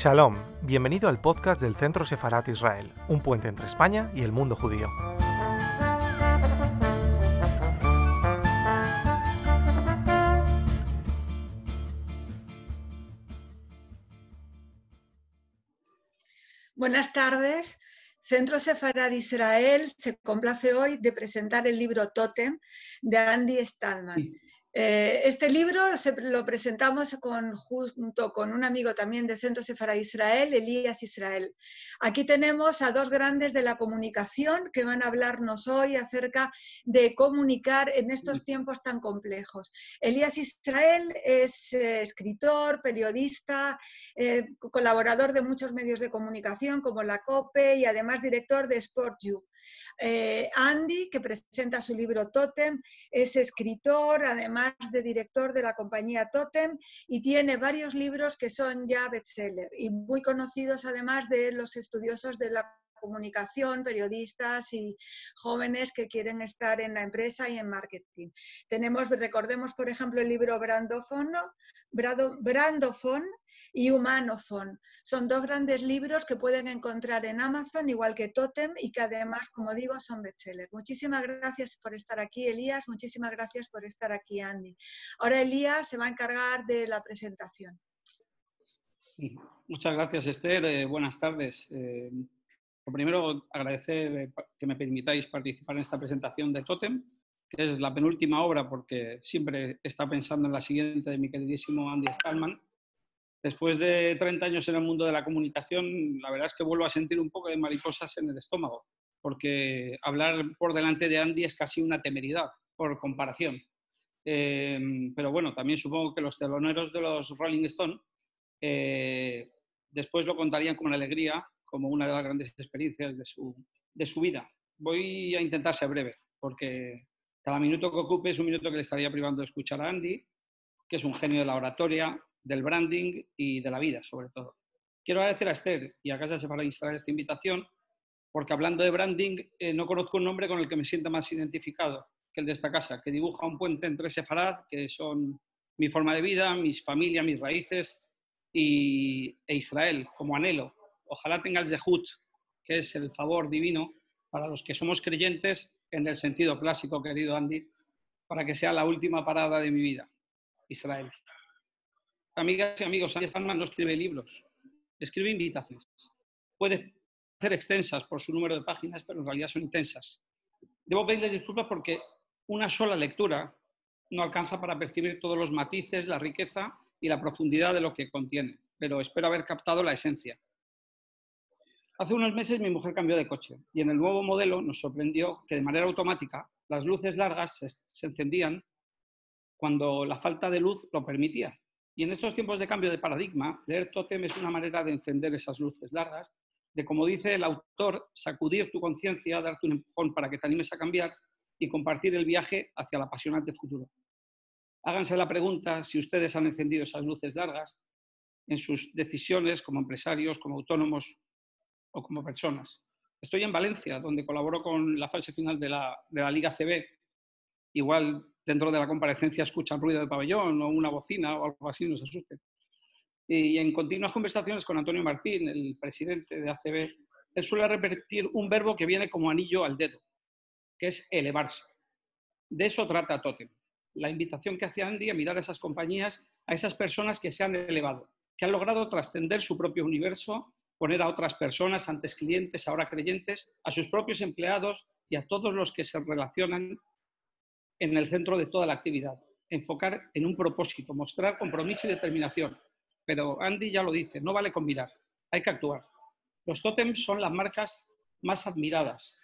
Shalom, bienvenido al podcast del Centro Sefarat Israel, un puente entre España y el mundo judío. Buenas tardes. Centro Sefarad Israel se complace hoy de presentar el libro Totem de Andy Stallman. Eh, este libro lo presentamos junto con un amigo también del Centro Sefara Israel, Elías Israel. Aquí tenemos a dos grandes de la comunicación que van a hablarnos hoy acerca de comunicar en estos tiempos tan complejos. Elías Israel es eh, escritor, periodista, eh, colaborador de muchos medios de comunicación como la COPE y además director de Sport You. Andy, que presenta su libro Totem, es escritor, además de director de la compañía Totem y tiene varios libros que son ya bestseller y muy conocidos además de los estudiosos de la comunicación, periodistas y jóvenes que quieren estar en la empresa y en marketing. Tenemos, recordemos, por ejemplo, el libro Brandofon, Brandofon y Humanofon. Son dos grandes libros que pueden encontrar en Amazon, igual que Totem, y que además, como digo, son bestsellers. Muchísimas gracias por estar aquí, Elías. Muchísimas gracias por estar aquí, Andy. Ahora Elías se va a encargar de la presentación. Muchas gracias, Esther. Eh, buenas tardes. Eh, lo primero, agradecer que me permitáis participar en esta presentación de Totem, que es la penúltima obra porque siempre está pensando en la siguiente de mi queridísimo Andy Stallman. Después de 30 años en el mundo de la comunicación, la verdad es que vuelvo a sentir un poco de mariposas en el estómago, porque hablar por delante de Andy es casi una temeridad, por comparación. Eh, pero bueno, también supongo que los teloneros de los Rolling Stone eh, después lo contarían con alegría como una de las grandes experiencias de su, de su vida. Voy a intentar ser breve, porque cada minuto que ocupe es un minuto que le estaría privando de escuchar a Andy, que es un genio de la oratoria, del branding y de la vida, sobre todo. Quiero agradecer a Esther y a Casa para instalar esta invitación, porque hablando de branding, eh, no conozco un nombre con el que me sienta más identificado que el de esta casa, que dibuja un puente entre Sefarad, que son mi forma de vida, mis familias, mis raíces, y, e Israel como anhelo, ojalá tenga el zehut, que es el favor divino para los que somos creyentes en el sentido clásico, querido Andy, para que sea la última parada de mi vida, Israel. Amigas y amigos, Andy Stallman no escribe libros, escribe invitaciones. Puede ser extensas por su número de páginas, pero en realidad son intensas. Debo pedirles disculpas porque una sola lectura no alcanza para percibir todos los matices, la riqueza y la profundidad de lo que contiene, pero espero haber captado la esencia. Hace unos meses mi mujer cambió de coche y en el nuevo modelo nos sorprendió que de manera automática las luces largas se, encendían cuando la falta de luz lo permitía. Y en estos tiempos de cambio de paradigma, leer Totem es una manera de encender esas luces largas, de, como dice el autor, sacudir tu conciencia, darte un empujón para que te animes a cambiar y compartir el viaje hacia el apasionante futuro. Háganse la pregunta si ustedes han encendido esas luces largas en sus decisiones como empresarios, como autónomos o como personas. Estoy en Valencia, donde colaboro con la fase final de la, Liga CB. Igual dentro de la comparecencia escuchan ruido de pabellón o una bocina o algo así, no se asusten. Y en continuas conversaciones con Antonio Martín, el presidente de ACB, él suele repetir un verbo que viene como anillo al dedo, que es elevarse. De eso trata Totem. La invitación que hace Andy a mirar a esas compañías, a esas personas que se han elevado, que han logrado trascender su propio universo poner a otras personas, antes clientes, ahora creyentes, a sus propios empleados y a todos los que se relacionan en el centro de toda la actividad. Enfocar en un propósito, mostrar compromiso y determinación. Pero Andy ya lo dice, no vale con mirar, hay que actuar. Los tótems son las marcas más admiradas,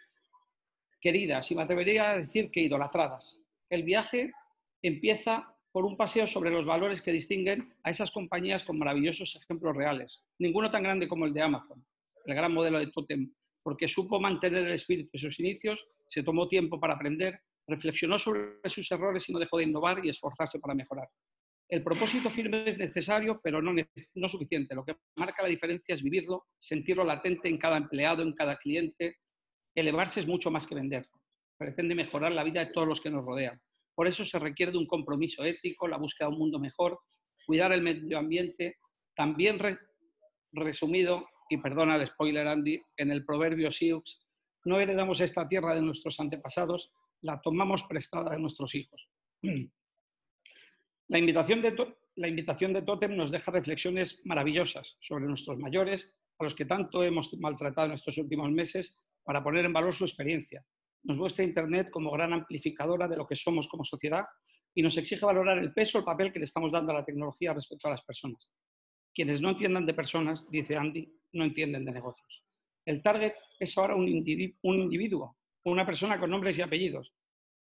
queridas y me atrevería a decir que idolatradas. El viaje empieza por un paseo sobre los valores que distinguen a esas compañías con maravillosos ejemplos reales. Ninguno tan grande como el de Amazon, el gran modelo de Totem, porque supo mantener el espíritu de sus inicios, se tomó tiempo para aprender, reflexionó sobre sus errores y no dejó de innovar y esforzarse para mejorar. El propósito firme es necesario, pero no, no suficiente. Lo que marca la diferencia es vivirlo, sentirlo latente en cada empleado, en cada cliente. Elevarse es mucho más que vender. Pretende mejorar la vida de todos los que nos rodean. Por eso se requiere de un compromiso ético, la búsqueda de un mundo mejor, cuidar el medio ambiente, también resumido, y perdona el spoiler Andy, en el proverbio Sioux, no heredamos esta tierra de nuestros antepasados, la tomamos prestada de nuestros hijos. La invitación de, la invitación de Totem nos deja reflexiones maravillosas sobre nuestros mayores, a los que tanto hemos maltratado en estos últimos meses, para poner en valor su experiencia. Nos muestra Internet como gran amplificadora de lo que somos como sociedad y nos exige valorar el peso, el papel que le estamos dando a la tecnología respecto a las personas. Quienes no entiendan de personas, dice Andy, no entienden de negocios. El target es ahora un individuo, una persona con nombres y apellidos.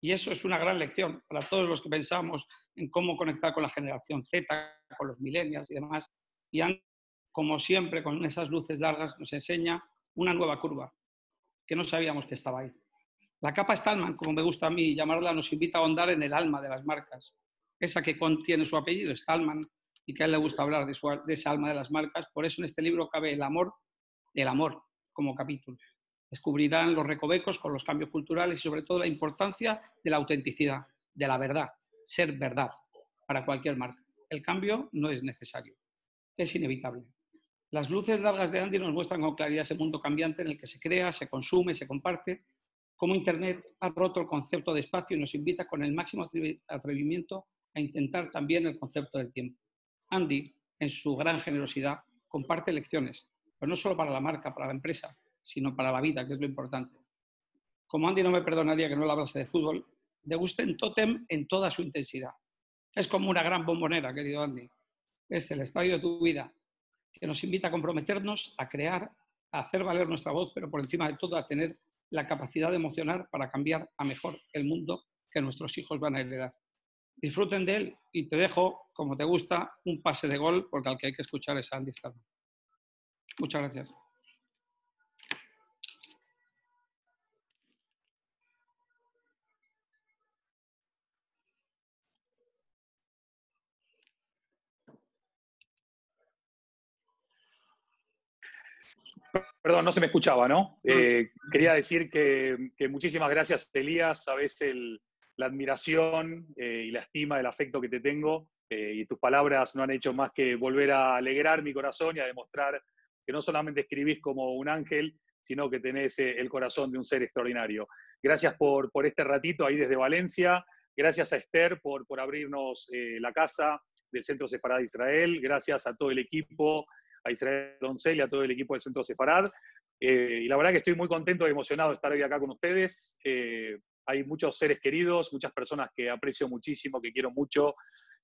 Y eso es una gran lección para todos los que pensamos en cómo conectar con la generación Z, con los millennials y demás. Y Andy, como siempre, con esas luces largas, nos enseña una nueva curva que no sabíamos que estaba ahí. La capa Stallman, como me gusta a mí llamarla, nos invita a ahondar en el alma de las marcas. Esa que contiene su apellido, Stallman, y que a él le gusta hablar de, su, esa alma de las marcas. Por eso en este libro cabe el amor, el amor como capítulo. Descubrirán los recovecos con los cambios culturales y sobre todo la importancia de la autenticidad, de la verdad, ser verdad para cualquier marca. El cambio no es necesario, es inevitable. Las luces largas de Andy nos muestran con claridad ese mundo cambiante en el que se crea, se consume, se comparte, cómo Internet ha roto el concepto de espacio y nos invita con el máximo atrevimiento a intentar también el concepto del tiempo. Andy, en su gran generosidad, comparte lecciones, pero no solo para la marca, para la empresa, sino para la vida, que es lo importante. Como Andy no me perdonaría que no le hablase de fútbol, en Totem en toda su intensidad. Es como una gran bombonera, querido Andy. Es el estadio de tu vida, que nos invita a comprometernos, a crear, a hacer valer nuestra voz, pero por encima de todo a tener la capacidad de emocionar para cambiar a mejor el mundo que nuestros hijos van a heredar disfruten de él y te dejo, como te gusta, un pase de gol, porque al que hay que escuchar es Andy Starman. Muchas gracias. Perdón, no se me escuchaba, ¿no? Eh, quería decir que, que, muchísimas gracias, Elías. Sabes el, la admiración eh, y la estima, el afecto que te tengo. Eh, y tus palabras no han hecho más que volver a alegrar mi corazón y a demostrar que no solamente escribís como un ángel, sino que tenés el corazón de un ser extraordinario. Gracias por, por este ratito ahí desde Valencia. Gracias a Esther por, por abrirnos la casa del Centro Sefarad de Israel. Gracias a todo el equipo, a Israel Doncel y a todo el equipo del Centro Sefarad. y la verdad que estoy muy contento y emocionado de estar hoy acá con ustedes hay muchos seres queridos, muchas personas que aprecio muchísimo, que quiero mucho,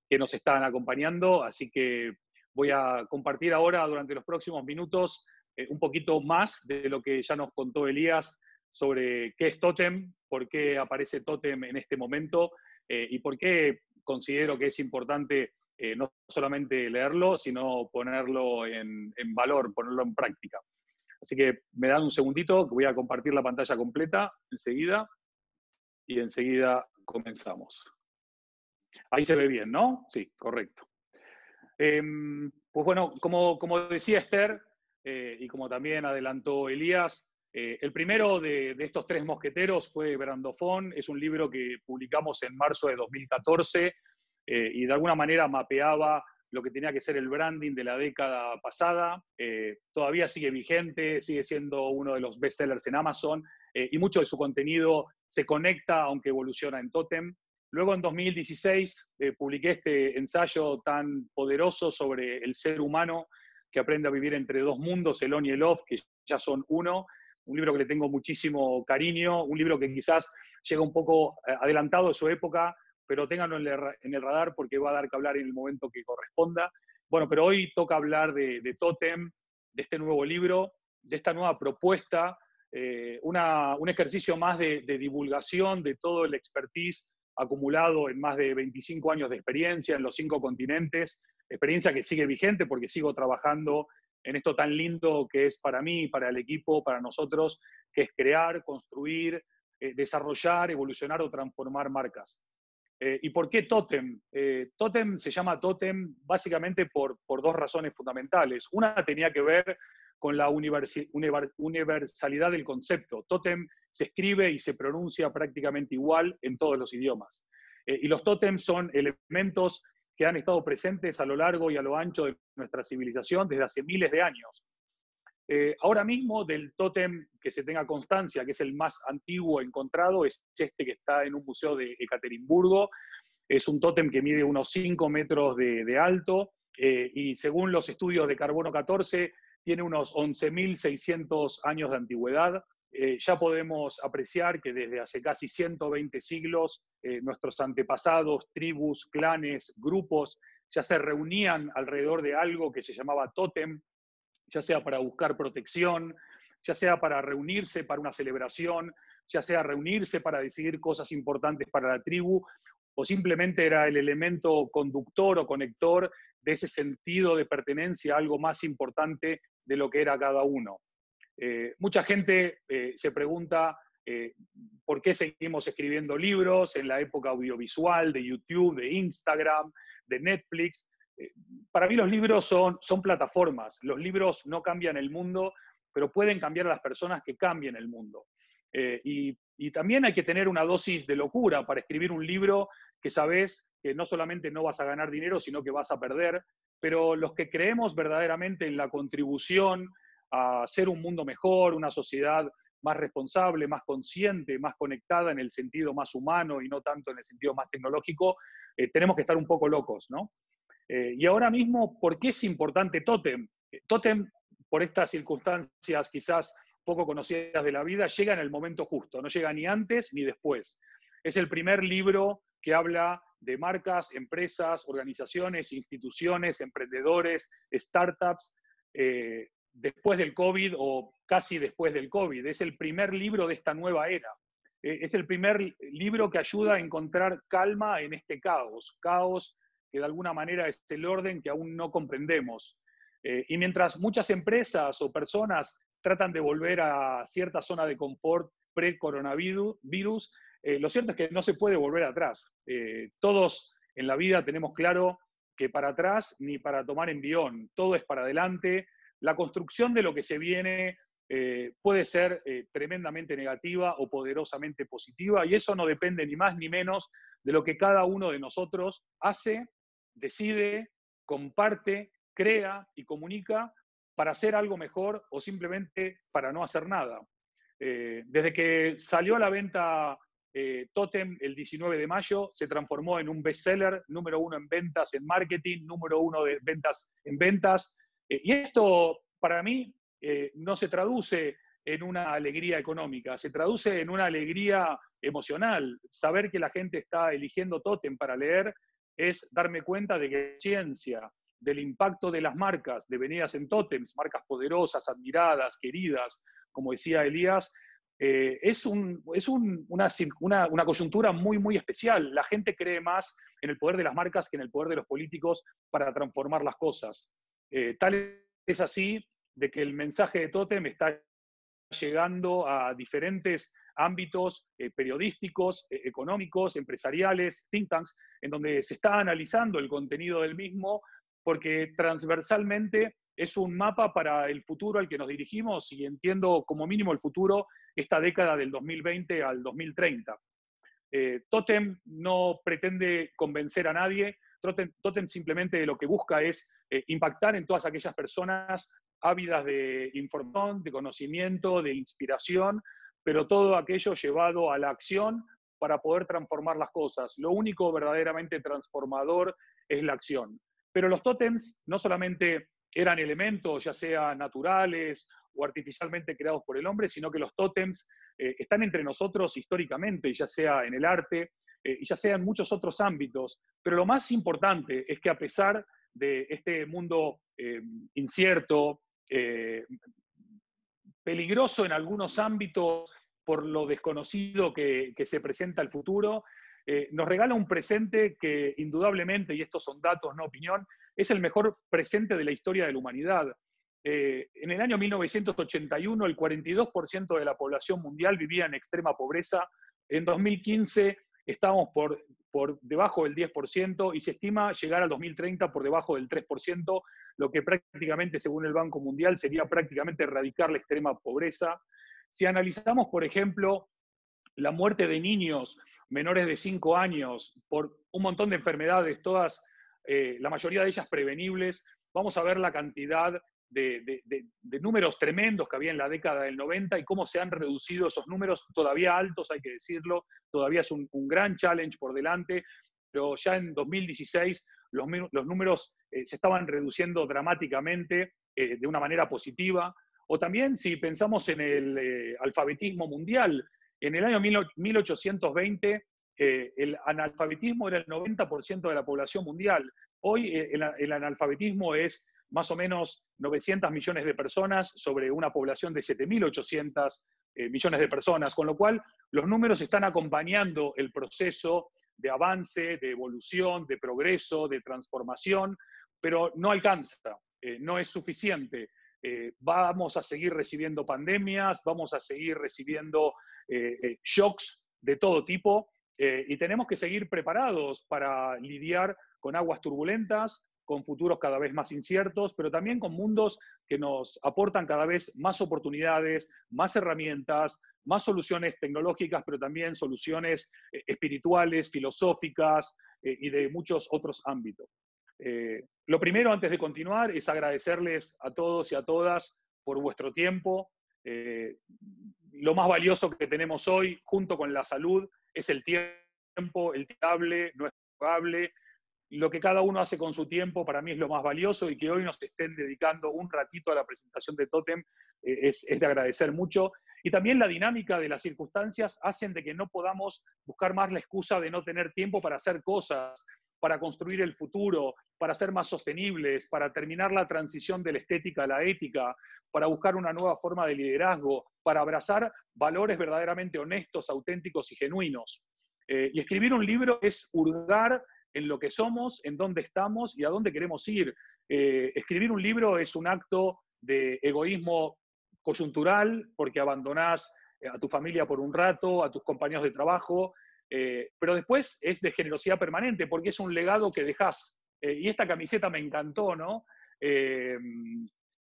que nos están acompañando, así que voy a compartir ahora durante los próximos minutos eh, un poquito más de lo que ya nos contó Elías sobre qué es Totem, por qué aparece Totem en este momento eh, y por qué considero que es importante eh, no solamente leerlo, sino ponerlo en, valor, ponerlo en práctica. Así que me dan un segundito, que voy a compartir la pantalla completa enseguida y enseguida comenzamos. Ahí se ve bien, ¿no? Sí, correcto. Em, pues bueno, como, como decía Esther, eh, y como también adelantó Elías, eh, el primero de, estos tres mosqueteros fue Brandofón, es un libro que publicamos en marzo de 2014 eh, y de alguna manera mapeaba lo que tenía que ser el branding de la década pasada. todavía sigue vigente, sigue siendo uno de los bestsellers en Amazon y mucho de su contenido se conecta, aunque evoluciona en Totem. Luego en 2016 eh, publiqué este ensayo tan poderoso sobre el ser humano que aprende a vivir entre dos mundos, el on y el off, que ya son uno. Un libro que le tengo muchísimo cariño, un libro que quizás llega un poco eh, adelantado de su época, pero ténganlo en el radar porque va a dar que hablar en el momento que corresponda. Bueno, pero hoy toca hablar de, de Totem, de este nuevo libro, de esta nueva propuesta eh, un ejercicio más de, divulgación de todo el expertise acumulado en más de 25 años de experiencia en los cinco continentes, experiencia que sigue vigente porque sigo trabajando en esto tan lindo que es para mí, para el equipo, para nosotros, que es crear, construir, eh, desarrollar, evolucionar o transformar marcas. Eh, ¿Y por qué Totem? Totem se llama Totem básicamente por, por dos razones fundamentales. Una tenía que ver con la universalidad del concepto. Totem se escribe y se pronuncia prácticamente igual en todos los idiomas. Eh, y los totems son elementos que han estado presentes a lo largo y a lo ancho de nuestra civilización desde hace miles de años. Eh, ahora mismo del tótem que se tenga constancia, que es el más antiguo encontrado, es este que está en un museo de Ekaterimburgo. Es un tótem que mide unos 5 metros de, alto eh, y según los estudios de carbono 14 tiene unos 11.600 años de antigüedad. Eh, ya podemos apreciar que desde hace casi 120 siglos nuestros antepasados, tribus, clanes, grupos, ya se reunían alrededor de algo que se llamaba tótem, ya sea para buscar protección, ya sea para reunirse para una celebración, ya sea reunirse para decidir cosas importantes para la tribu, o simplemente era el elemento conductor o conector de ese sentido de pertenencia a algo más importante de lo que era cada uno. Eh, mucha gente eh, se pregunta eh, por qué seguimos escribiendo libros en la época audiovisual, de YouTube, de Instagram, de Netflix. Eh, para mí los libros son, son plataformas. Los libros no cambian el mundo, pero pueden cambiar a las personas que cambien el mundo. Eh, y, también hay que tener una dosis de locura para escribir un libro que sabes que no solamente no vas a ganar dinero, sino que vas a perder. Pero los que creemos verdaderamente en la contribución a ser un mundo mejor, una sociedad más responsable, más consciente, más conectada en el sentido más humano y no tanto en el sentido más tecnológico, eh, tenemos que estar un poco locos, ¿no? Eh, y ahora mismo, ¿por qué es importante Totem? Eh, Totem, por estas circunstancias quizás poco conocidas de la vida, llega en el momento justo, no llega ni antes ni después. Es el primer libro que habla de marcas, empresas, organizaciones, instituciones, emprendedores, startups, eh, después del COVID o casi después del COVID. Es el primer libro de esta nueva era. es el primer libro que ayuda a encontrar calma en este caos, caos que de alguna manera es el orden que aún no comprendemos. Eh, y mientras muchas empresas o personas tratan de volver a cierta zona de confort pre-coronavirus, eh, lo cierto es que no se puede volver atrás. Eh, todos en la vida tenemos claro que para atrás ni para tomar envión, todo es para adelante. La construcción de lo que se viene puede ser tremendamente negativa o poderosamente positiva y eso no depende ni más ni menos de lo que cada uno de nosotros hace decide, comparte, crea y comunica para hacer algo mejor o simplemente para no hacer nada. Eh, desde que salió a la venta eh, Totem el 19 de mayo, se transformó en un bestseller, número uno en ventas, en marketing, número uno de ventas en ventas. Eh, y esto para mí no se traduce en una alegría económica, se traduce en una alegría emocional. Saber que la gente está eligiendo Totem para leer es darme cuenta de que la ciencia, del impacto de las marcas devenidas en tótems, marcas poderosas, admiradas, queridas, como decía Elías, eh, es, es una, una, coyuntura muy, muy especial. La gente cree más en el poder de las marcas que en el poder de los políticos para transformar las cosas. Eh, tal es así de que el mensaje de Totem está llegando a diferentes ámbitos eh, periodísticos, eh, económicos, empresariales, think tanks, en donde se está analizando el contenido del mismo, porque transversalmente es un mapa para el futuro al que nos dirigimos y entiendo como mínimo el futuro esta década del 2020 al 2030. Eh, Totem no pretende convencer a nadie, Totem, simplemente lo que busca es impactar en todas aquellas personas ávidas de información, de conocimiento, de inspiración, pero todo aquello llevado a la acción para poder transformar las cosas. Lo único verdaderamente transformador es la acción. Pero los tótems no solamente eran elementos, ya sea naturales o artificialmente creados por el hombre, sino que los tótems eh, están entre nosotros históricamente, ya sea en el arte, eh, y ya sea en muchos otros ámbitos. Pero lo más importante es que a pesar de este mundo eh, incierto, eh, peligroso en algunos ámbitos por lo desconocido que, se presenta el futuro, eh, nos regala un presente que indudablemente, y estos son datos, no opinión, es el mejor presente de la historia de la humanidad. Eh, en el año 1981, el 42% de la población mundial vivía en extrema pobreza. En 2015 estábamos por por debajo del 10% y se estima llegar al 2030 por debajo del 3%, lo que prácticamente, según el Banco Mundial, sería prácticamente erradicar la extrema pobreza. Si analizamos, por ejemplo, la muerte de niños menores de 5 años por un montón de enfermedades, todas eh, la mayoría de ellas prevenibles. Vamos a ver la cantidad de, números tremendos que había en la década del 90 y cómo se han reducido esos números todavía altos, hay que decirlo, todavía es un, gran challenge por delante, pero ya en 2016 los, números eh, se estaban reduciendo dramáticamente eh, de una manera positiva. O también si pensamos en el eh, alfabetismo mundial, en el año 1820 el analfabetismo era el 90% de la población mundial. Hoy el analfabetismo es más o menos 900 millones de personas sobre una población de 7.800 eh, millones de personas, con lo cual los números están acompañando el proceso de avance, de evolución, de progreso, de transformación, pero no alcanza, eh, no es suficiente. Eh, vamos a seguir recibiendo pandemias, vamos a seguir recibiendo shocks de todo tipo y tenemos que seguir preparados para lidiar con aguas turbulentas, con futuros cada vez más inciertos, pero también con mundos que nos aportan cada vez más oportunidades, más herramientas, más soluciones tecnológicas, pero también soluciones eh, espirituales, filosóficas eh, y de muchos otros ámbitos. Eh, lo primero, antes de continuar, es agradecerles a todos y a todas por vuestro tiempo. lo más valioso que tenemos hoy, junto con la salud, es el tiempo, el tiable, no es pagable, lo que cada uno hace con su tiempo para mí es lo más valioso y que hoy nos estén dedicando un ratito a la presentación de Totem eh, es, de agradecer mucho. Y también la dinámica de las circunstancias hacen de que no podamos buscar más la excusa de no tener tiempo para hacer cosas, para construir el futuro, para ser más sostenibles, para terminar la transición de la estética a la ética, para buscar una nueva forma de liderazgo, para abrazar valores verdaderamente honestos, auténticos y genuinos. Eh, y escribir un libro es hurgar en lo que somos, en dónde estamos y a dónde queremos ir. Eh, escribir un libro es un acto de egoísmo coyuntural porque abandonás eh, a tu familia por un rato, a tus compañeros de trabajo, eh, pero después es de generosidad permanente porque es un legado que dejas. y esta camiseta me encantó, ¿no?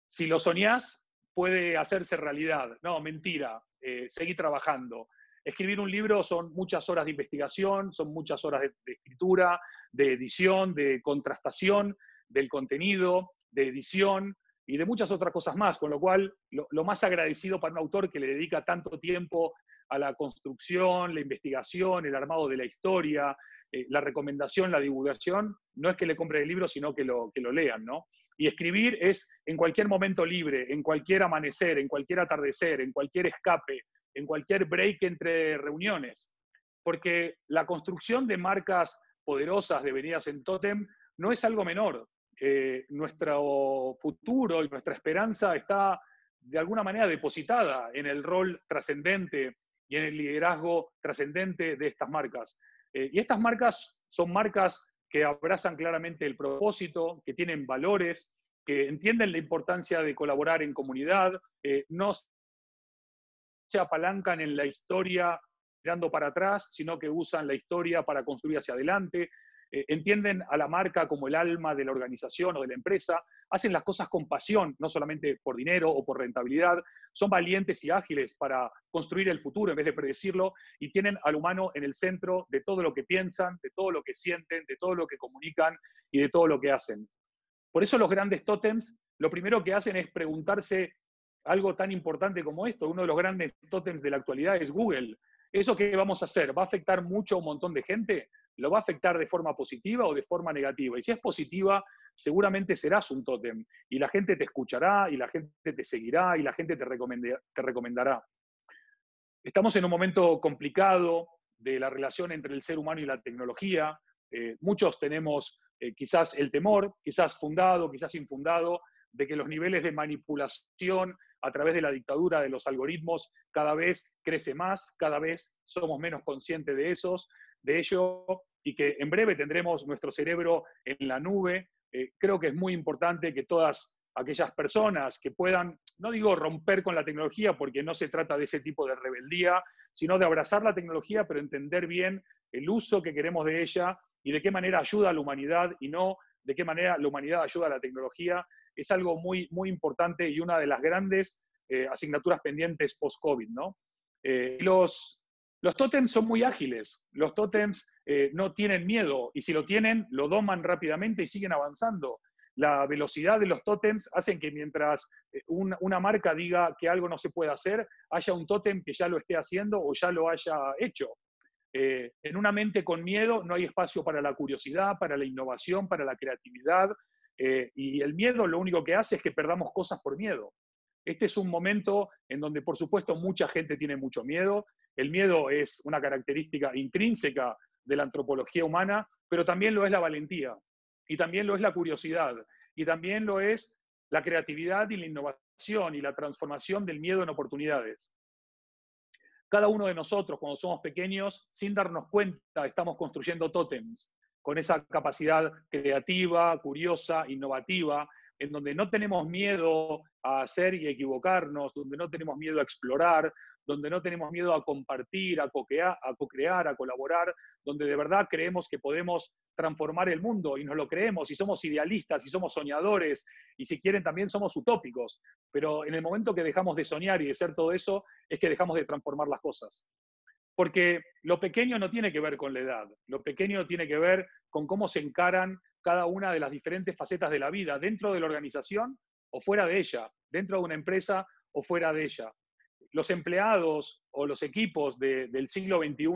si lo soñás, puede hacerse realidad. No, mentira, seguí trabajando. Escribir un libro son muchas horas de investigación, son muchas horas de, escritura, de edición, de contrastación del contenido, de edición y de muchas otras cosas más, con lo cual lo, más agradecido para un autor que le dedica tanto tiempo a la construcción, la investigación, el armado de la historia, eh, la recomendación, la divulgación, no es que le compre el libro, sino que lo, que lo lean, ¿no? Y escribir es en cualquier momento libre, en cualquier amanecer, en cualquier atardecer, en cualquier escape, en cualquier break entre reuniones, porque la construcción de marcas poderosas devenidas en Totem no es algo menor. Eh, nuestro futuro y nuestra esperanza está de alguna manera depositada en el rol trascendente y en el liderazgo trascendente de estas marcas. Eh, y estas marcas son marcas que abrazan claramente el propósito, que tienen valores, que entienden la importancia de colaborar en comunidad, eh, no se apalancan en la historia mirando para atrás, sino que usan la historia para construir hacia adelante, eh, entienden a la marca como el alma de la organización o de la empresa, hacen las cosas con pasión, no solamente por dinero o por rentabilidad, son valientes y ágiles para construir el futuro en vez de predecirlo y tienen al humano en el centro de todo lo que piensan, de todo lo que sienten, de todo lo que comunican y de todo lo que hacen. Por eso los grandes tótems lo primero que hacen es preguntarse algo tan importante como esto. Uno de los grandes tótems de la actualidad es Google. ¿Eso qué vamos a hacer? ¿Va a afectar mucho a un montón de gente? ¿Lo va a afectar de forma positiva o de forma negativa? Y si es positiva, seguramente serás un tótem y la gente te escuchará y la gente te seguirá y la gente te, te recomendará. Estamos en un momento complicado de la relación entre el ser humano y la tecnología. Eh, muchos tenemos eh, quizás el temor, quizás fundado, quizás infundado, de que los niveles de manipulación a través de la dictadura de los algoritmos cada vez crece más, cada vez somos menos conscientes de esos, de ello, y que en breve tendremos nuestro cerebro en la nube. Eh, creo que es muy importante que todas aquellas personas que puedan, no digo romper con la tecnología, porque no se trata de ese tipo de rebeldía, sino de abrazar la tecnología, pero entender bien el uso que queremos de ella y de qué manera ayuda a la humanidad y no de qué manera la humanidad ayuda a la tecnología es algo muy, muy importante y una de las grandes eh, asignaturas pendientes post-COVID. ¿no? Eh, los, Los tótems son muy ágiles, los tótems eh, no tienen miedo y si lo tienen, lo doman rápidamente y siguen avanzando. La velocidad de los tótems hacen que mientras eh, una marca diga que algo no se puede hacer, haya un tótem que ya lo esté haciendo o ya lo haya hecho. En una mente con miedo no hay espacio para la curiosidad, para la innovación, para la creatividad, y el miedo lo único que hace es que perdamos cosas por miedo. Este es un momento en donde, por supuesto, mucha gente tiene mucho miedo, el miedo es una característica intrínseca de la antropología humana, pero también lo es la valentía, y también lo es la curiosidad, y también lo es la creatividad y la innovación y la transformación del miedo en oportunidades. Cada uno de nosotros, cuando somos pequeños, sin darnos cuenta, estamos construyendo tótems con esa capacidad creativa, curiosa, innovativa, en donde no tenemos miedo a hacer y equivocarnos, donde no tenemos miedo a explorar, donde no tenemos miedo a compartir, a co-crear, a, co a colaborar, donde de verdad creemos que podemos transformar el mundo y nos lo creemos y somos idealistas y somos soñadores y si quieren también somos utópicos. Pero en el momento que dejamos de soñar y de ser todo eso, es que dejamos de transformar las cosas. Porque lo pequeño no tiene que ver con la edad, lo pequeño tiene que ver con cómo se encaran cada una de las diferentes facetas de la vida, dentro de la organización o fuera de ella, dentro de una empresa o fuera de ella los empleados o los equipos del siglo XXI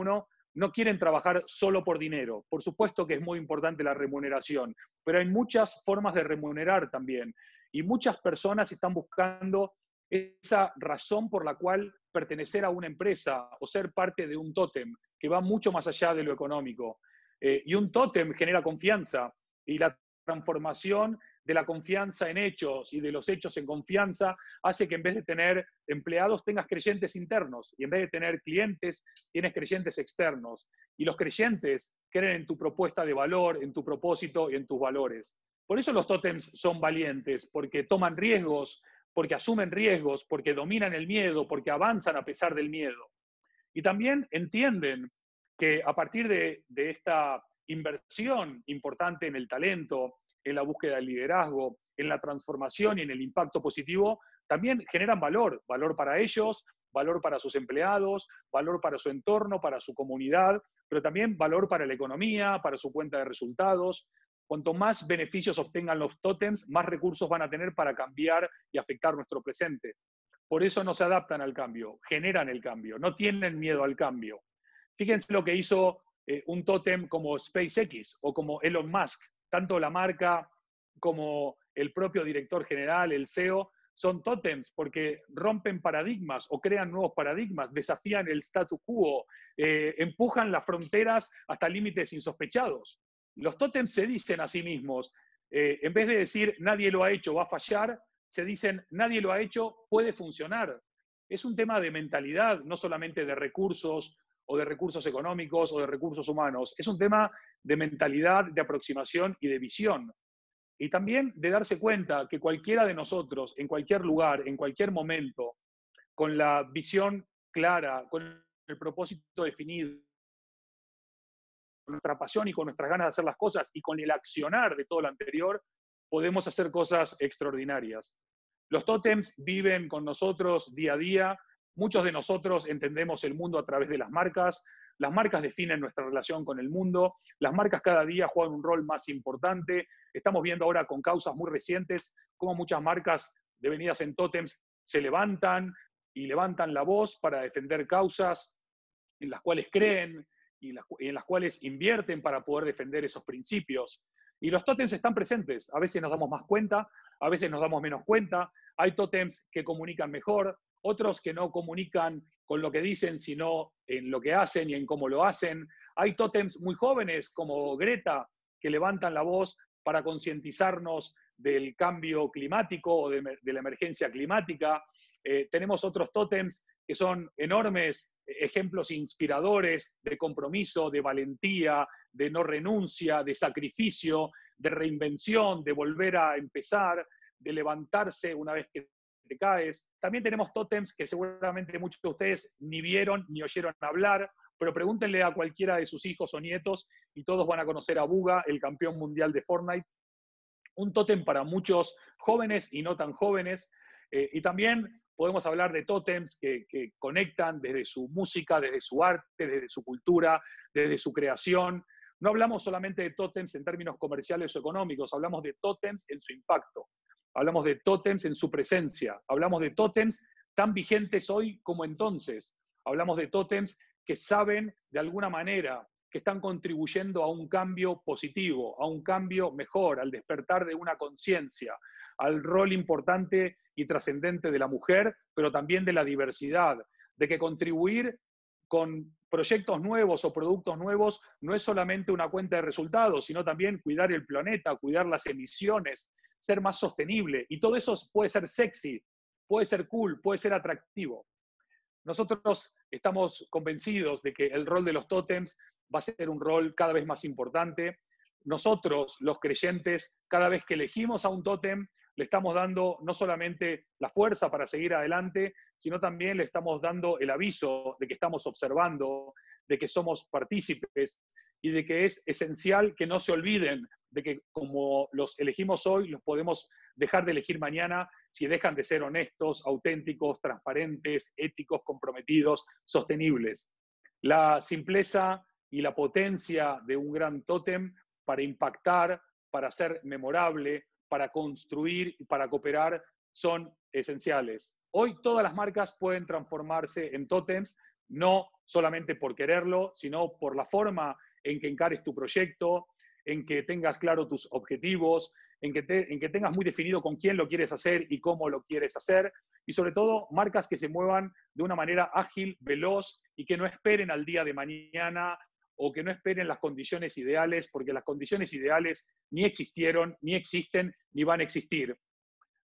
no quieren trabajar solo por dinero. Por supuesto que es muy importante la remuneración, pero hay muchas formas de remunerar también. Y muchas personas están buscando esa razón por la cual pertenecer a una empresa o ser parte de un tótem que va mucho más allá de lo económico. Eh, y un tótem genera confianza y la transformación de la confianza en hechos y de los hechos en confianza hace que en vez de tener empleados tengas creyentes internos y en vez de tener clientes tienes creyentes externos. Y los creyentes creen en tu propuesta de valor, en tu propósito y en tus valores. Por eso los tótems son valientes, porque toman riesgos, porque asumen riesgos, porque dominan el miedo, porque avanzan a pesar del miedo. Y también entienden que a partir de, esta inversión importante en el talento, en la búsqueda del liderazgo, en la transformación y en el impacto positivo, también generan valor, valor para ellos, valor para sus empleados, valor para su entorno, para su comunidad, pero también valor para la economía, para su cuenta de resultados. Cuanto más beneficios obtengan los tótems, más recursos van a tener para cambiar y afectar nuestro presente. Por eso no se adaptan al cambio, generan el cambio, no tienen miedo al cambio. Fíjense lo que hizo eh, un tótem como SpaceX o como Elon Musk tanto la marca como el propio director general, el CEO, son tótems porque rompen paradigmas o crean nuevos paradigmas, desafían el statu quo, eh, empujan las fronteras hasta límites insospechados. Los tótems se dicen a sí mismos, eh, en vez de decir nadie lo ha hecho, va a fallar, se dicen nadie lo ha hecho, puede funcionar. Es un tema de mentalidad, no solamente de recursos o de recursos económicos o de recursos humanos. Es un tema de mentalidad, de aproximación y de visión. Y también de darse cuenta que cualquiera de nosotros, en cualquier lugar, en cualquier momento, con la visión clara, con el propósito definido, nuestra pasión y con nuestras ganas de hacer las cosas y con el accionar de todo lo anterior, podemos hacer cosas extraordinarias. Los tótems viven con nosotros día a día, Muchos de nosotros entendemos el mundo a través de las marcas, las marcas definen nuestra relación con el mundo, las marcas cada día juegan un rol más importante. Estamos viendo ahora con causas muy recientes cómo muchas marcas devenidas en tótems se levantan y levantan la voz para defender causas en las cuales creen y en las cuales invierten para poder defender esos principios. Y los tótems están presentes. A veces nos damos más cuenta, a veces nos damos menos cuenta. Hay tótems que comunican mejor, otros que no comunican con lo que dicen, sino en lo que hacen y en cómo lo hacen. Hay tótems muy jóvenes como Greta que levantan la voz para concientizarnos del cambio climático o de, la emergencia climática. Eh, tenemos otros tótems que son enormes ejemplos inspiradores de compromiso, de valentía, de no renuncia, de sacrificio, de reinvención, de volver a empezar, de levantarse una vez que te caes. También tenemos tótems que seguramente muchos de ustedes ni vieron ni oyeron hablar, pero pregúntenle a cualquiera de sus hijos o nietos y todos van a conocer a Buga, el campeón mundial de Fortnite. Un tótem para muchos jóvenes y no tan jóvenes. Eh, y también podemos hablar de tótems que, que, conectan desde su música, desde su arte, desde su cultura, desde su creación. No hablamos solamente de tótems en términos comerciales o económicos, hablamos de tótems en su impacto, hablamos de tótems en su presencia, hablamos de tótems tan vigentes hoy como entonces, hablamos de tótems que saben de alguna manera que están contribuyendo a un cambio positivo, a un cambio mejor, al despertar de una conciencia, al rol importante y trascendente de la mujer, pero también de la diversidad, de que contribuir con proyectos nuevos o productos nuevos no es solamente una cuenta de resultados, sino también cuidar el planeta, cuidar las emisiones, ser más sostenible. Y todo eso puede ser sexy, puede ser cool, puede ser atractivo. Nosotros estamos convencidos de que el rol de los tótems va a ser un rol cada vez más importante. Nosotros, los creyentes, cada vez que elegimos a un tótem, le estamos dando no solamente la fuerza para seguir adelante, sino también le estamos dando el aviso de que estamos observando, de que somos partícipes y de que es esencial que no se olviden de que como los elegimos hoy, los podemos dejar de elegir mañana si dejan de ser honestos, auténticos, transparentes, éticos, comprometidos, sostenibles. La simpleza y la potencia de un gran tótem para impactar, para ser memorable, para construir y para cooperar son esenciales. Hoy todas las marcas pueden transformarse en tótems, no solamente por quererlo, sino por la forma en que encares tu proyecto, en que tengas claro tus objetivos, en que, en que tengas muy definido con quién lo quieres hacer y cómo lo quieres hacer, y sobre todo marcas que se muevan de una manera ágil, veloz y que no esperen al día de mañana o que no esperen las condiciones ideales, porque las condiciones ideales ni existieron, ni existen, ni van a existir.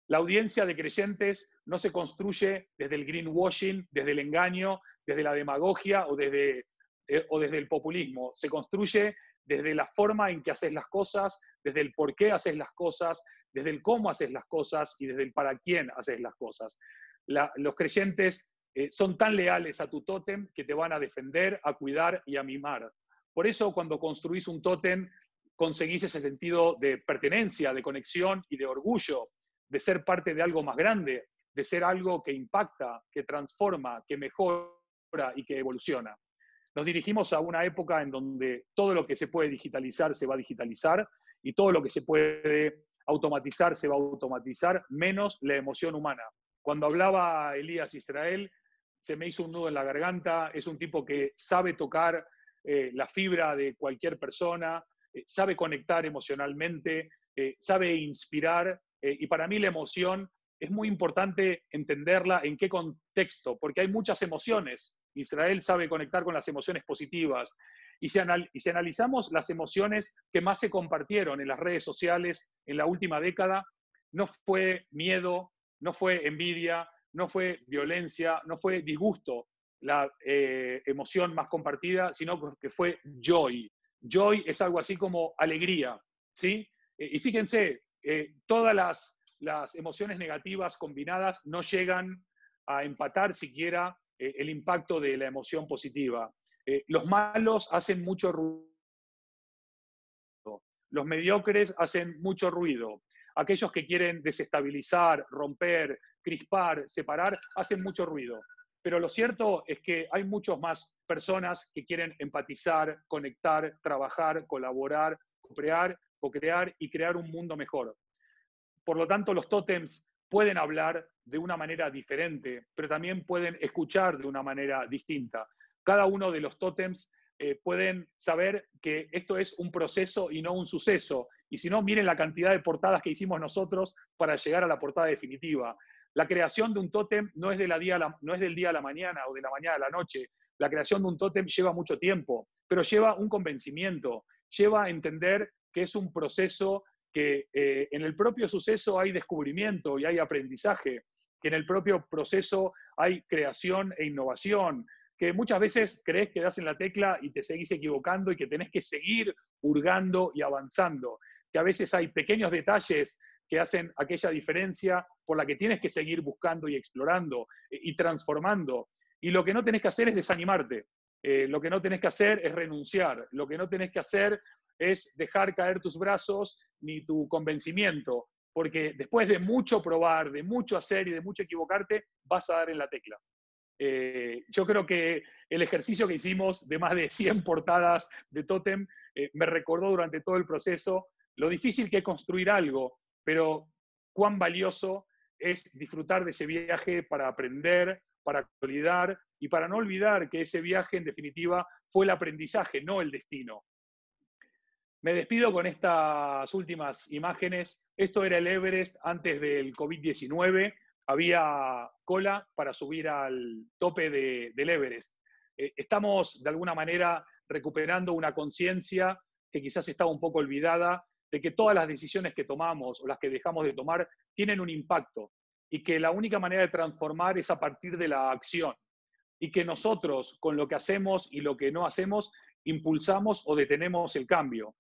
La audiencia de creyentes no se construye desde el greenwashing, desde el engaño, desde la demagogia o desde, eh, o desde el populismo. Se construye desde la forma en que haces las cosas, desde el por qué haces las cosas, desde el cómo haces las cosas y desde el para quién haces las cosas. los creyentes eh, son tan leales a tu tótem que te van a defender, a cuidar y a mimar. Por eso cuando construís un tótem, conseguís ese sentido de pertenencia, de conexión y de orgullo, de ser parte de algo más grande, de ser algo que impacta, que transforma, que mejora y que evoluciona. Nos dirigimos a una época en donde todo lo que se puede digitalizar se va a digitalizar y todo lo que se puede automatizar se va a automatizar, menos la emoción humana. Cuando hablaba Elías Israel, se me hizo un nudo en la garganta, es un tipo que sabe tocar eh, la fibra de cualquier persona, eh, sabe conectar emocionalmente, eh, sabe inspirar. y para mí la emoción es muy importante entenderla en qué contexto, porque hay muchas emociones. Israel sabe conectar con las emociones positivas. Y si, y si analizamos las emociones que más se compartieron en las redes sociales en la última década, no fue miedo, no fue envidia, no fue violencia, no fue disgusto, la eh, emoción más compartida, sino que fue joy. Joy es algo así como alegría, ¿sí? Eh, y fíjense, eh, todas las, las, emociones negativas combinadas no llegan a empatar siquiera el impacto de la emoción positiva. los malos hacen mucho ruido. Los mediocres hacen mucho ruido. Aquellos que quieren desestabilizar, romper, crispar, separar, hacen mucho ruido. Pero lo cierto es que hay muchas más personas que quieren empatizar, conectar, trabajar, colaborar, co-crear, co-crear y crear un mundo mejor. Por lo tanto, los tótems pueden hablar de una manera diferente, pero también pueden escuchar de una manera distinta. Cada uno de los tótems eh, pueden saber que esto es un proceso y no un suceso. Y si no, miren la cantidad de portadas que hicimos nosotros para llegar a la portada definitiva. La creación de un tótem no es, del día a la mañana o de la mañana a la noche. La creación de un tótem lleva mucho tiempo, pero lleva un convencimiento, lleva a entender que es un proceso que eh, en el propio suceso hay descubrimiento y hay aprendizaje, que en el propio proceso hay creación e innovación, que muchas veces crees que das en la tecla y te seguís equivocando y que tenés que seguir hurgando y avanzando, que a veces hay pequeños detalles que hacen aquella diferencia por la que tienes que seguir buscando y explorando eh, y transformando. Y lo que no tenés que hacer es desanimarte. Eh, lo que no tenés que hacer es renunciar. Lo que no tenés que hacer es dejar caer tus brazos ni tu convencimiento. porque después de mucho probar, de mucho hacer y de mucho equivocarte, vas a dar en la tecla. Eh, yo creo que el ejercicio que hicimos de más de 100 portadas de Totem me recordó durante todo el proceso lo difícil que es construir algo, pero cuán valioso es disfrutar de ese viaje para aprender, para consolidar y para no olvidar que ese viaje en definitiva fue el aprendizaje, no el destino. Me despido con estas últimas imágenes. Esto era el Everest antes del COVID-19. Había cola para subir al tope del Everest. Eh, estamos de alguna manera recuperando una conciencia que quizás estaba un poco olvidada de que todas las decisiones que tomamos o las que dejamos de tomar tienen un impacto y que la única manera de transformar es a partir de la acción y que nosotros con lo que hacemos y lo que no hacemos impulsamos o detenemos el cambio.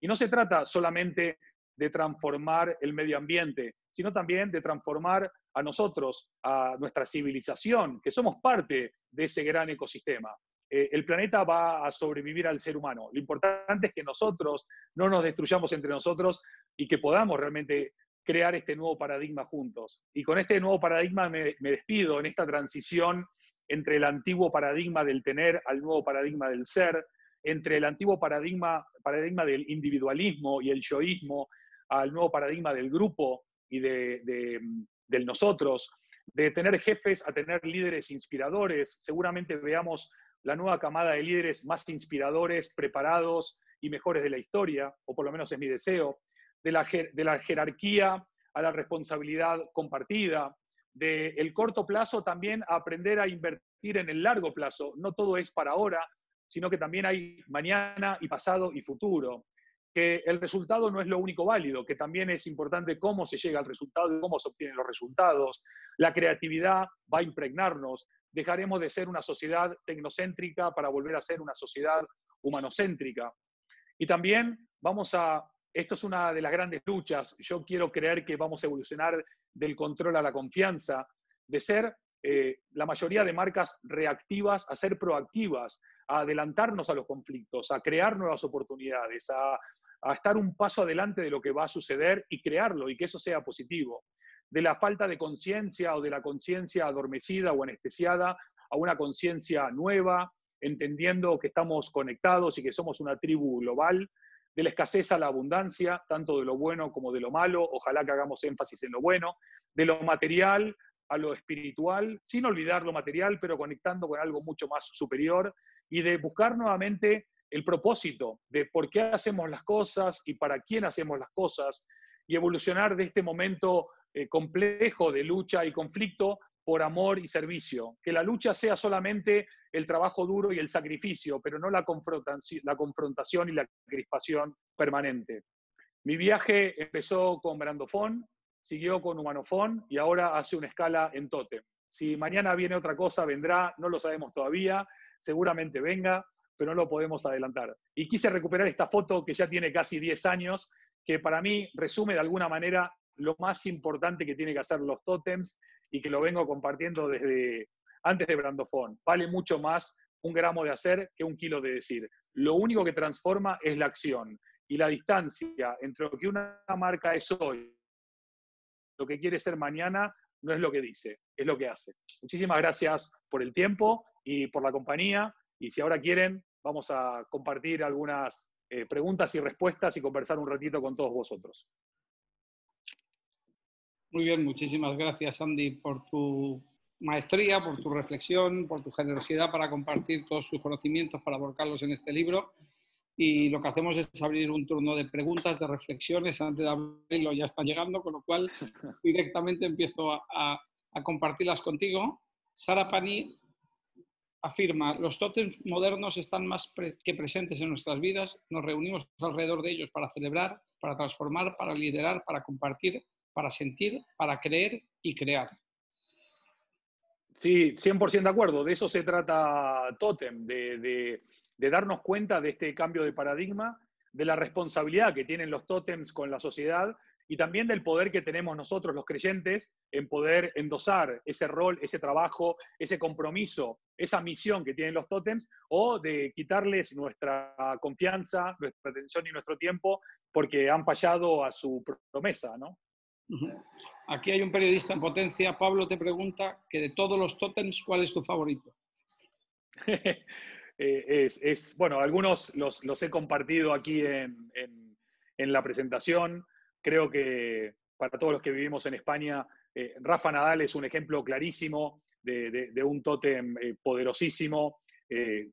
Y no se trata solamente de transformar el medio ambiente, sino también de transformar a nosotros, a nuestra civilización, que somos parte de ese gran ecosistema. Eh, el planeta va a sobrevivir al ser humano. Lo importante es que nosotros no nos destruyamos entre nosotros y que podamos realmente crear este nuevo paradigma juntos. Y con este nuevo paradigma me, despido en esta transición entre el antiguo paradigma del tener al nuevo paradigma del ser, entre el antiguo paradigma, paradigma del individualismo y el yoísmo al nuevo paradigma del grupo y de, del nosotros, de tener jefes a tener líderes inspiradores. Seguramente veamos la nueva camada de líderes más inspiradores, preparados y mejores de la historia, o por lo menos es mi deseo, de la, de la jerarquía a la responsabilidad compartida, del el corto plazo también a aprender a invertir en el largo plazo. No todo es para ahora, sino que también hay mañana y pasado y futuro, que el resultado no es lo único válido, que también es importante cómo se llega al resultado y cómo se obtienen los resultados. La creatividad va a impregnarnos, dejaremos de ser una sociedad tecnocéntrica para volver a ser una sociedad humanocéntrica. Y también vamos a, esto es una de las grandes luchas, yo quiero creer que vamos a evolucionar del control a la confianza, de ser eh, la mayoría de marcas reactivas a ser proactivas, a adelantarnos a los conflictos, a crear nuevas oportunidades, a, estar un paso adelante de lo que va a suceder y crearlo y que eso sea positivo. De la falta de conciencia o de la conciencia adormecida o anestesiada a una conciencia nueva, entendiendo que estamos conectados y que somos una tribu global, de la escasez a la abundancia, tanto de lo bueno como de lo malo, ojalá que hagamos énfasis en lo bueno, de lo material a lo espiritual, sin olvidar lo material, pero conectando con algo mucho más superior, y de buscar nuevamente el propósito de por qué hacemos las cosas y para quién hacemos las cosas, y evolucionar de este momento eh, complejo de lucha y conflicto por amor y servicio. Que la lucha sea solamente el trabajo duro y el sacrificio, pero no la, confrontación y la crispación permanente. Mi viaje empezó con Brandofón, siguió con Humanofón y ahora hace una escala en Totem. Si mañana viene otra cosa, vendrá, no lo sabemos todavía, seguramente venga, pero no lo podemos adelantar. Y quise recuperar esta foto que ya tiene casi 10 años, que para mí resume de alguna manera lo más importante que tiene que hacer los tótems y que lo vengo compartiendo desde antes de Brandofón. Vale mucho más un gramo de hacer que un kilo de decir. Lo único que transforma es la acción y la distancia entre lo que una marca es hoy, lo que quiere ser mañana, no es lo que dice, es lo que hace. Muchísimas gracias por el tiempo y por la compañía. Y si ahora quieren, vamos a compartir algunas eh, preguntas y respuestas y conversar un ratito con todos vosotros. Muy bien, muchísimas gracias Andy por tu maestría, por tu reflexión, por tu generosidad para compartir todos tus conocimientos, para volcarlos en este libro. Y lo que hacemos es abrir un turno de preguntas, de reflexiones. Antes de abrirlo ya están llegando, con lo cual directamente empiezo a, a compartirlas contigo. Sara Pani afirma, los tótems modernos están más que presentes en nuestras vidas, nos reunimos alrededor de ellos para celebrar, para transformar, para liderar, para compartir, para sentir, para creer y crear. Sí, 100% de acuerdo, de eso se trata Totem, de, de darnos cuenta de este cambio de paradigma, de la responsabilidad que tienen los tótems con la sociedad y también del poder que tenemos nosotros los creyentes en poder endosar ese rol, ese trabajo, ese compromiso, esa misión que tienen los tótems o de quitarles nuestra confianza, nuestra atención y nuestro tiempo porque han fallado a su promesa, ¿no? Aquí hay un periodista en potencia, Pablo te pregunta que de todos los tótems, ¿cuál es tu favorito? Eh, es, bueno, algunos los, he compartido aquí en, la presentación. Creo que para todos los que vivimos en España, eh, Rafa Nadal es un ejemplo clarísimo de, un tótem eh, poderosísimo,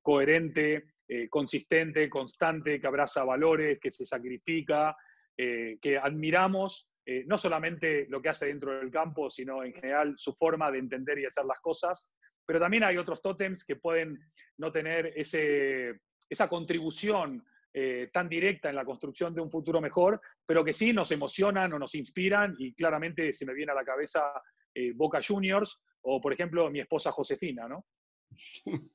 coherente, consistente, constante, que abraza valores, que se sacrifica, que admiramos no solamente lo que hace dentro del campo, sino en general su forma de entender y hacer las cosas. Pero también hay otros tótems que pueden no tener ese, esa contribución eh, tan directa en la construcción de un futuro mejor, pero que sí nos emocionan o nos inspiran y claramente se me viene a la cabeza eh, Boca Juniors o, por ejemplo, mi esposa Josefina, ¿no?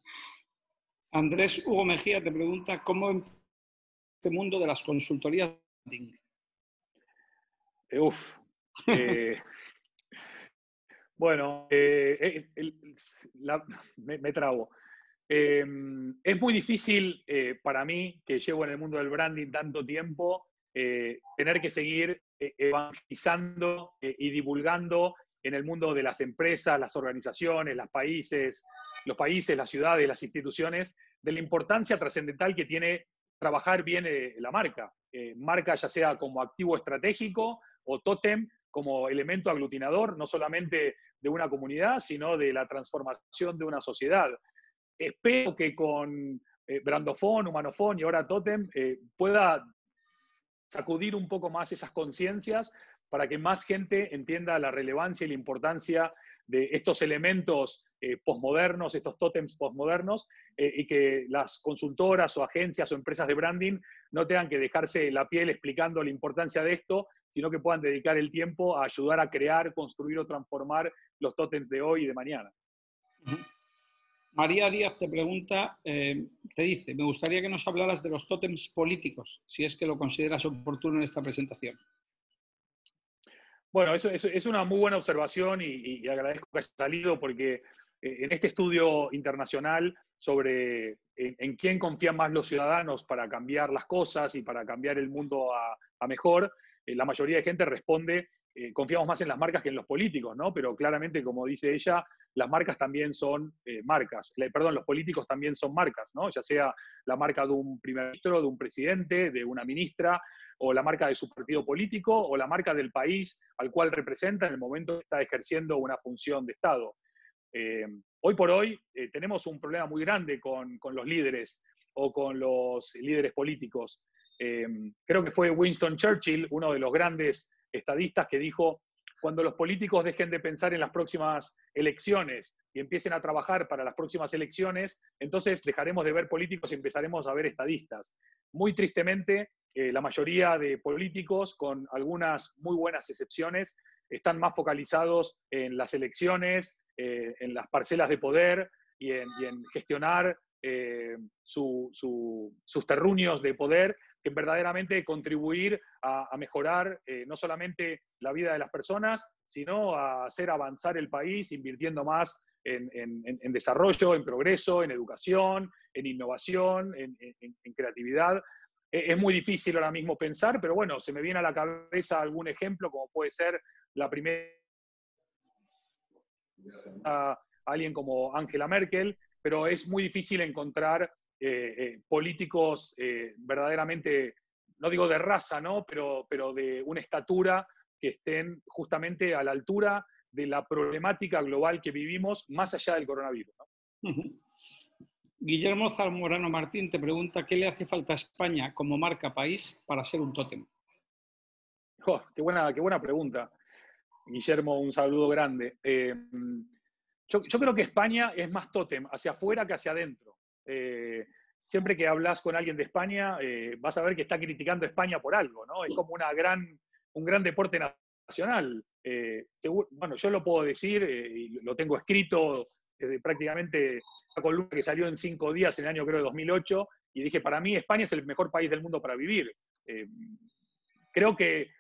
Andrés Hugo Mejía te pregunta cómo este mundo de las consultorías. Eh, uf, Bueno, eh, me, me, trabo. Em, es muy difícil eh, para mí, que llevo en el mundo del branding tanto tiempo, eh, tener que seguir evangelizando y divulgando en el mundo de las empresas, las organizaciones, los países, los países, las ciudades, las instituciones, de la importancia trascendental que tiene trabajar bien la marca. marca ya sea como activo estratégico o tótem como elemento aglutinador, no solamente de una comunidad, sino de la transformación de una sociedad. Espero que con eh, Brandofón, Humanofón y ahora Totem eh, pueda sacudir un poco más esas conciencias para que más gente entienda la relevancia y la importancia de estos elementos eh, posmodernos, estos tótems posmodernos, y que las consultoras o agencias o empresas de branding no tengan que dejarse la piel explicando la importancia de esto, sino que puedan dedicar el tiempo a ayudar a crear, construir o transformar los tótems de hoy y de mañana. María Díaz te pregunta, eh, te dice, me gustaría que nos hablaras de los tótems políticos, si es que lo consideras oportuno en esta presentación. Bueno, eso, es una muy buena observación y, agradezco que haya salido porque eh, en este estudio internacional sobre en, quién confían más los ciudadanos para cambiar las cosas y para cambiar el mundo a mejor, eh, la mayoría de gente responde, eh, confiamos más en las marcas que en los políticos, ¿no? Pero claramente, como dice ella, las marcas también son eh, marcas. perdón, los políticos también son marcas, ¿no? Ya sea la marca de un primer ministro, de un presidente, de una ministra, o la marca de su partido político, o la marca del país al cual representa en el momento que está ejerciendo una función de Estado. hoy por hoy tenemos un problema muy grande con, con los líderes o con los líderes políticos. Eh, creo que fue Winston Churchill, uno de los grandes estadistas, que dijo, cuando los políticos dejen de pensar en las próximas elecciones y empiecen a trabajar para las próximas elecciones, entonces dejaremos de ver políticos y empezaremos a ver estadistas. Muy tristemente, eh, la mayoría de políticos, con algunas muy buenas excepciones, están más focalizados en las elecciones, eh, en las parcelas de poder y en, gestionar sus terruños de poder que verdaderamente contribuir a, mejorar eh, no solamente la vida de las personas, sino a hacer avanzar el país invirtiendo más en, desarrollo, en progreso, en educación, en innovación, en, creatividad. E, es muy difícil ahora mismo pensar, pero bueno, se me viene a la cabeza algún ejemplo, como puede ser la primera alguien como Angela Merkel, pero es muy difícil encontrar eh, eh, políticos eh, verdaderamente, no digo de raza, ¿no? Pero, pero de una estatura que estén justamente a la altura de la problemática global que vivimos más allá del coronavirus. Guillermo Zamorano Martín te pregunta qué le hace falta a España como marca país para ser un tótem. qué, buena, qué buena pregunta. Guillermo, un saludo grande. yo, yo, creo que España es más tótem hacia afuera que hacia adentro. Eh, siempre que hablas con alguien de España, eh, vas a ver que está criticando España por algo. Es como un gran deporte nacional. Eh, bueno, yo lo puedo decir, y lo tengo escrito desde prácticamente una columna que salió en cinco días en el año, creo, de 2008, y dije, para mí España es el mejor país del mundo para vivir. creo que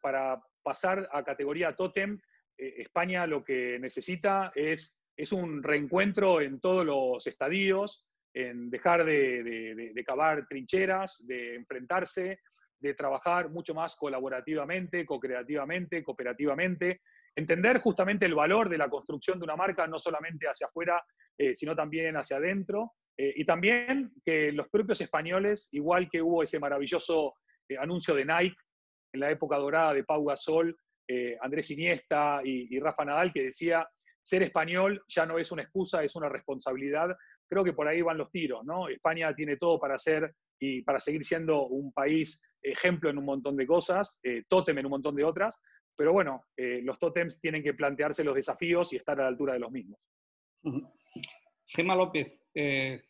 para pasar a categoría tótem, España lo que necesita es, es un reencuentro en todos los estadios, en dejar de, cavar trincheras, de enfrentarse, de trabajar mucho más colaborativamente, co-creativamente, cooperativamente, entender justamente el valor de la construcción de una marca, no solamente hacia afuera, eh, sino también hacia adentro, eh, y también que los propios españoles, igual que hubo ese maravilloso eh, anuncio de Nike en la época dorada de Pau Gasol, Andrés Iniesta y, y Rafa Nadal, que decía, ser español ya no es una excusa, es una responsabilidad. Creo que por ahí van los tiros, ¿no? España tiene todo para ser y para seguir siendo un país ejemplo en un montón de cosas, tótem en un montón de otras, pero bueno, los tótems tienen que plantearse los desafíos y estar a la altura de los mismos. Gema López, eh,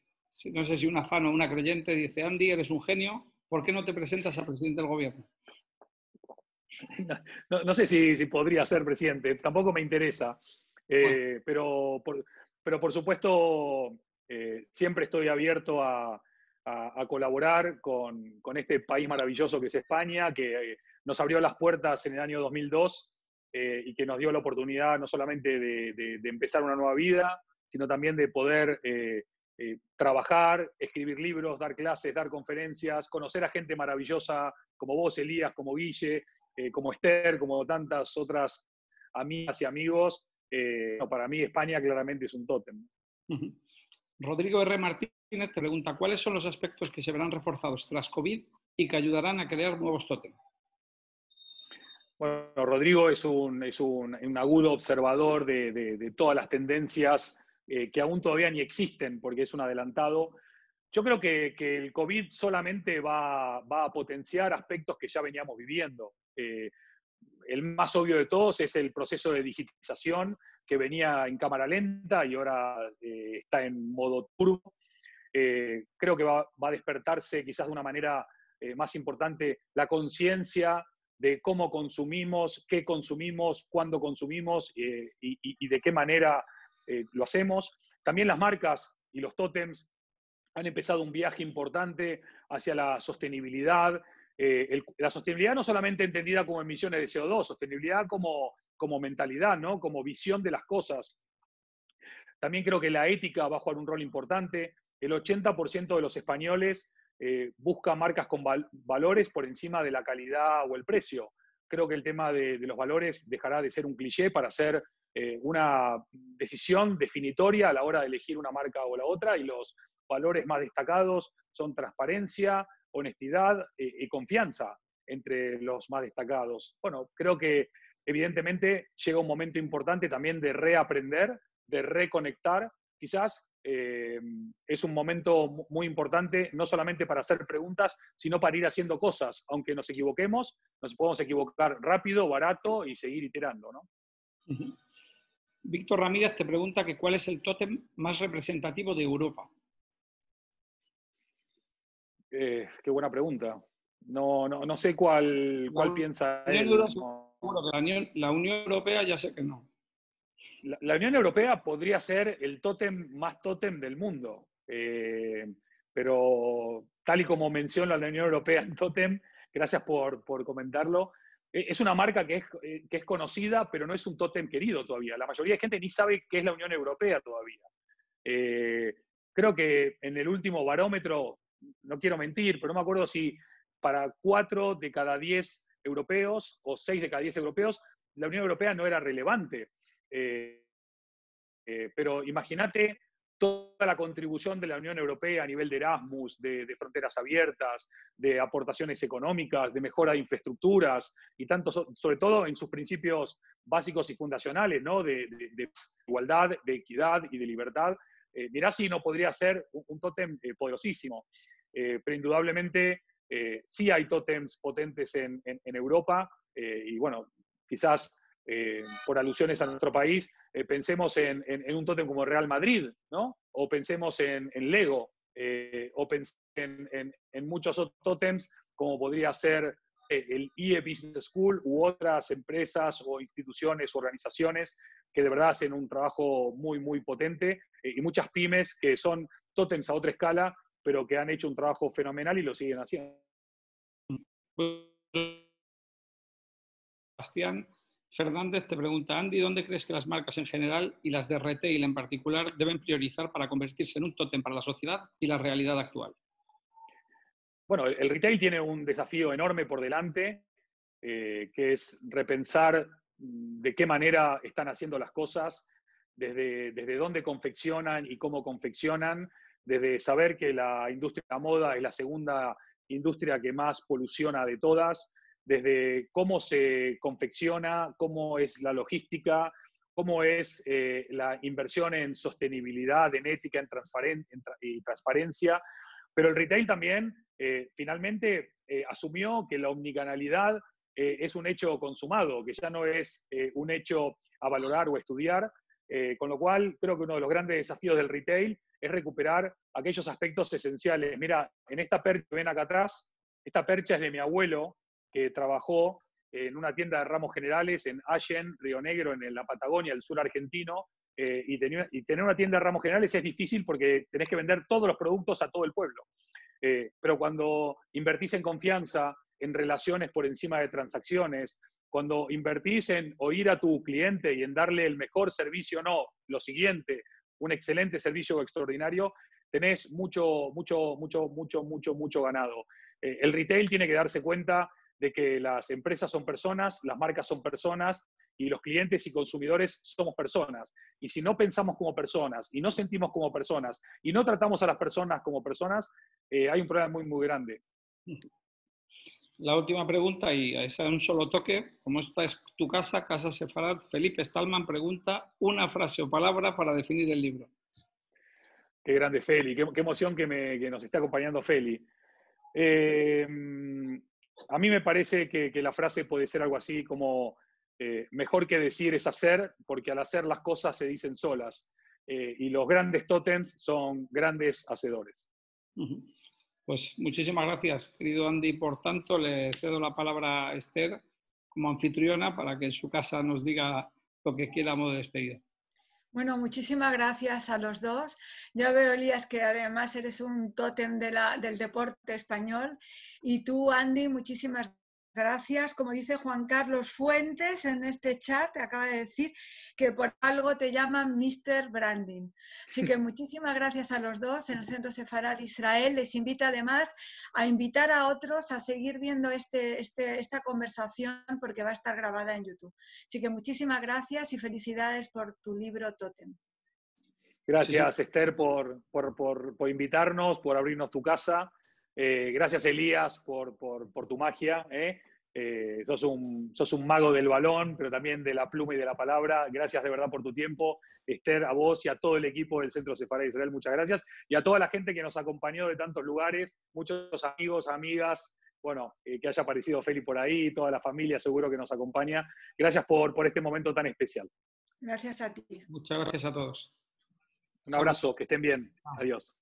no sé si una fan o una creyente, dice, Andy, eres un genio, ¿por qué no te presentas a presidente del gobierno? No, sé si, podría ser presidente, tampoco me interesa, eh, pero, por, pero por supuesto eh, siempre estoy abierto a, colaborar con, este país maravilloso que es España, que nos abrió las puertas en el año 2002 y que nos dio la oportunidad no solamente de empezar una nueva vida, sino también de poder eh, eh, trabajar, escribir libros, dar clases, dar conferencias, conocer a gente maravillosa como vos, Elías, como Guille, eh, como Esther, como tantas otras amigas y amigos. para mí España claramente es un tótem. Rodrigo R. Martínez te pregunta, ¿cuáles son los aspectos que se verán reforzados tras COVID y que ayudarán a crear nuevos tótem? Bueno, Rodrigo es un, es un, agudo observador de, de, todas las tendencias eh, que aún todavía ni existen porque es un adelantado. Yo creo que, el COVID solamente va, a potenciar aspectos que ya veníamos viviendo. Eh, el más obvio de todos es el proceso de digitalización que venía en cámara lenta y ahora eh, está en modo turbo. creo que va, a despertarse quizás de una manera más importante la conciencia de cómo consumimos, qué consumimos, cuándo consumimos y, de qué manera eh, lo hacemos. También las marcas y los tótems han empezado un viaje importante hacia la sostenibilidad. Eh, la sostenibilidad no solamente entendida como emisiones de CO2, sostenibilidad como, como mentalidad, ¿no? como visión de las cosas. También creo que la ética va a jugar un rol importante. El 80% de los españoles eh, busca marcas con valores por encima de la calidad o el precio. Creo que el tema de, los valores dejará de ser un cliché para ser eh, una decisión definitoria a la hora de elegir una marca o la otra y los valores más destacados son transparencia, honestidad eh, y confianza entre los más destacados. Bueno, creo que evidentemente llega un momento importante también de reaprender, de reconectar. Quizás eh, es un momento muy importante, no solamente para hacer preguntas, sino para ir haciendo cosas. Aunque nos equivoquemos, nos podemos equivocar rápido, barato y seguir iterando. ¿no? Víctor Ramírez te pregunta que cuál es el tótem más representativo de Europa. Eh, qué buena pregunta. No, no, sé cuál, cuál piensa él. La, Unión, Europea ya sé que no. La, Unión Europea podría ser el tótem más tótem del mundo. Eh, pero tal y como menciona la Unión Europea en tótem, gracias por, por comentarlo, eh, es una marca que es, eh, que es conocida, pero no es un tótem querido todavía. La mayoría de gente ni sabe qué es la Unión Europea todavía. Eh, creo que en el último barómetro, no quiero mentir, pero no me acuerdo si para cuatro de cada diez europeos o seis de cada diez europeos, la Unión Europea no era relevante. pero imagínate toda la contribución de la Unión Europea a nivel de Erasmus, de, fronteras abiertas, de aportaciones económicas, de mejora de infraestructuras y tanto, sobre todo en sus principios básicos y fundacionales, ¿no? de, igualdad, de equidad y de libertad. Eh, mirá si no podría ser un, tótem eh, poderosísimo, eh, pero indudablemente sí hay tótems potentes en, Europa y bueno, quizás eh, por alusiones a nuestro país, eh, pensemos en, un tótem como Real Madrid, ¿no? O pensemos en, Lego, eh, o pensemos en, muchos otros tótems, como podría ser el IE Business School u otras empresas o instituciones o organizaciones que de verdad hacen un trabajo muy, muy potente y muchas pymes que son tótems a otra escala, pero que han hecho un trabajo fenomenal y lo siguen haciendo. Bastián, Fernández te pregunta, Andy, ¿dónde crees que las marcas en general y las de retail en particular deben priorizar para convertirse en un tótem para la sociedad y la realidad actual? bueno, el retail tiene un desafío enorme por delante, que es repensar de qué manera están haciendo las cosas, desde, desde dónde confeccionan y cómo confeccionan, desde saber que la industria de la moda es la segunda industria que más poluciona de todas, desde cómo se confecciona, cómo es la logística, cómo es eh, la inversión en sostenibilidad, en ética, en, y transparencia. Pero el retail también eh, finalmente eh, asumió que la omnicanalidad es un hecho consumado, que ya no es un hecho a valorar o estudiar, con lo cual creo que uno de los grandes desafíos del retail es recuperar aquellos aspectos esenciales. Mira, en esta percha que ven acá atrás, esta percha es de mi abuelo, que trabajó en una tienda de ramos generales en Allen, Río Negro, en la Patagonia, el sur argentino, eh, y, tener una tienda de ramos generales es difícil porque tenés que vender todos los productos a todo el pueblo. Eh, pero cuando invertís en confianza, en relaciones por encima de transacciones, cuando invertís en oír a tu cliente y en darle el mejor servicio, no, lo siguiente, un excelente servicio extraordinario, tenés mucho, mucho, mucho, mucho, mucho, mucho ganado. Eh, el retail tiene que darse cuenta de que las empresas son personas, las marcas son personas y los clientes y consumidores somos personas. Y si no pensamos como personas y no sentimos como personas y no tratamos a las personas como personas, eh, hay un problema muy, muy grande. La última pregunta, y a esa un solo toque, como esta es tu casa, Casa Sefarad, Felipe Stallman pregunta una frase o palabra para definir el libro. Qué grande Feli, qué, emoción que, nos está acompañando Feli. Eh, a mí me parece que, la frase puede ser algo así como, eh, mejor que decir es hacer, porque al hacer las cosas se dicen solas. Eh, y los grandes tótems son grandes hacedores. Pues muchísimas gracias, querido Andy. Por tanto, le cedo la palabra a Esther como anfitriona para que en su casa nos diga lo que quiera modo de despedida. Bueno, muchísimas gracias a los dos. Ya veo, Elías, que además eres un tótem del deporte español. Y tú, Andy, muchísimas Gracias, como dice Juan Carlos Fuentes en este chat, acaba de decir que por algo te llaman Mr. Branding. Así que muchísimas gracias a los dos en el Centro Sefarad Israel. Les invita además a invitar a otros a seguir viendo este, este, esta conversación porque va a estar grabada en YouTube. Así que muchísimas gracias y felicidades por tu libro Totem. Gracias, Esther, por, por, invitarnos, por abrirnos tu casa. Eh, gracias, Elías, por, tu magia. ¿eh? Eh, sos, un, un, mago del balón, pero también de la pluma y de la palabra. Gracias de verdad por tu tiempo. Esther, a vos y a todo el equipo del Centro Sefarad de Israel, muchas gracias. Y a toda la gente que nos acompañó de tantos lugares, muchos amigos, amigas, bueno, que haya aparecido Feli por ahí, toda la familia seguro que nos acompaña. Gracias por, por este momento tan especial. Gracias a ti. Muchas gracias a todos. Un abrazo, que estén bien. Adiós.